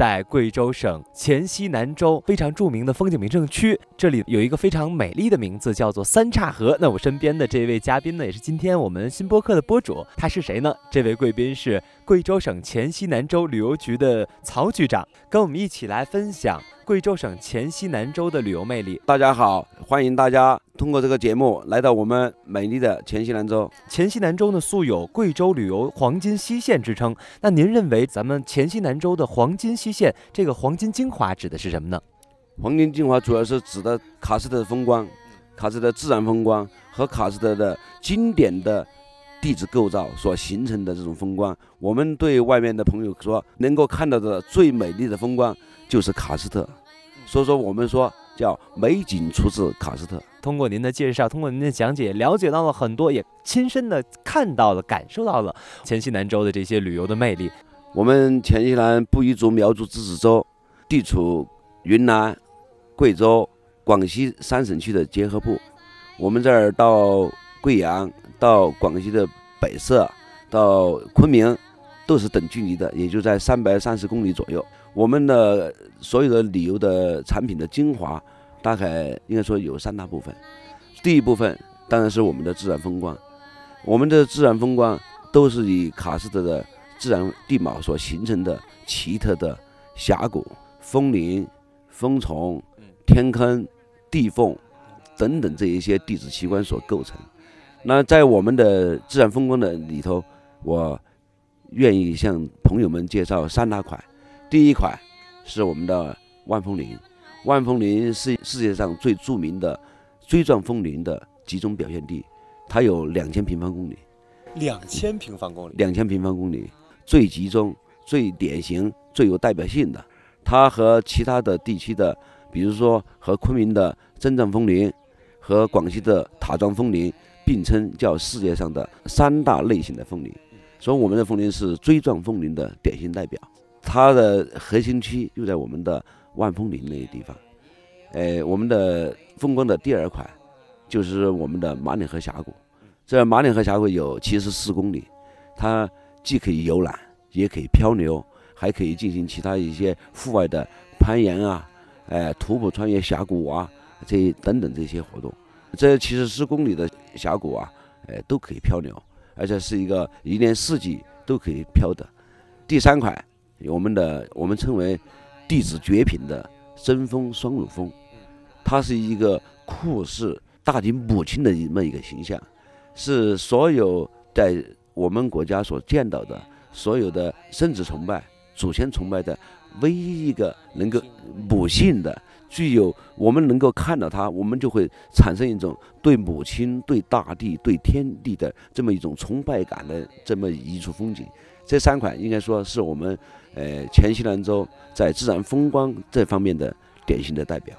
在贵州省黔西南州非常著名的风景名胜区，这里有一个非常美丽的名字，叫做三岔河。那我身边的这位嘉宾呢，也是今天我们新播客的播主，他是谁呢？这位贵宾是贵州省黔西南州旅游局的曹局长，跟我们一起来分享贵州省黔西南州的旅游魅力。大家好，欢迎大家通过这个节目来到我们美丽的黔西南州。黔西南州呢，素有贵州旅游黄金西线之称。那您认为咱们黔西南州的黄金西线，这个黄金精华指的是什么呢？黄金精华主要是指的喀斯特的风光，喀斯特的自然风光和喀斯特的经典的地质构造所形成的这种风光。我们对外面的朋友说，能够看到的最美丽的风光就是喀斯特，所以说我们说叫美景出自喀斯特。通过您的介绍，通过您的讲解，了解到了很多，也亲身的看到了、感受到了黔西南州的这些旅游的魅力。我们黔西南布依族苗族自治州，地处云南、贵州、广西三省区的结合部。我们这儿到贵阳、到广西的百色、到昆明，都是等距离的，也就在三百三十公里左右。我们的所有的旅游的产品的精华，大概应该说有三大部分。第一部分当然是我们的自然风光，我们的自然风光都是以喀斯特的自然地貌所形成的奇特的峡谷、峰林、峰丛、天坑、地缝等等这一些地质奇观所构成。那在我们的自然风光的里头，我愿意向朋友们介绍三大块。第一款是我们的万峰林，万峰林是世界上最著名的锥状峰林的集中表现地，它有两千平方公里。两千平方公里，两千平方公里最集中、最典型、最有代表性的。它和其他的地区的，比如说和昆明的真藏峰林和广西的塔状峰林并称，叫世界上的三大类型的峰林。所以我们的峰林是锥状峰林的典型代表。它的核心区就在我们的万峰林那个地方。哎，我们的风光的第二块就是我们的马岭河峡谷。这马岭河峡谷有七十四公里，它既可以游览，也可以漂流，还可以进行其他一些户外的攀岩啊，哎，徒步穿越峡谷啊，这等等这些活动。这七十四公里的峡谷啊，哎，都可以漂流，而且是一个一年四季都可以漂的。第三块，我们的我们称为弟子绝品的真风双乳峰，它是一个酷似大地母亲的这么一个形象。是所有在我们国家所见到的所有的生殖崇拜、祖先崇拜的唯一一个能够母性的、具有我们能够看到它，我们就会产生一种对母亲、对大地、对天地的这么一种崇拜感的这么一处风景。这三款应该说是我们呃黔西南州在自然风光这方面的典型的代表。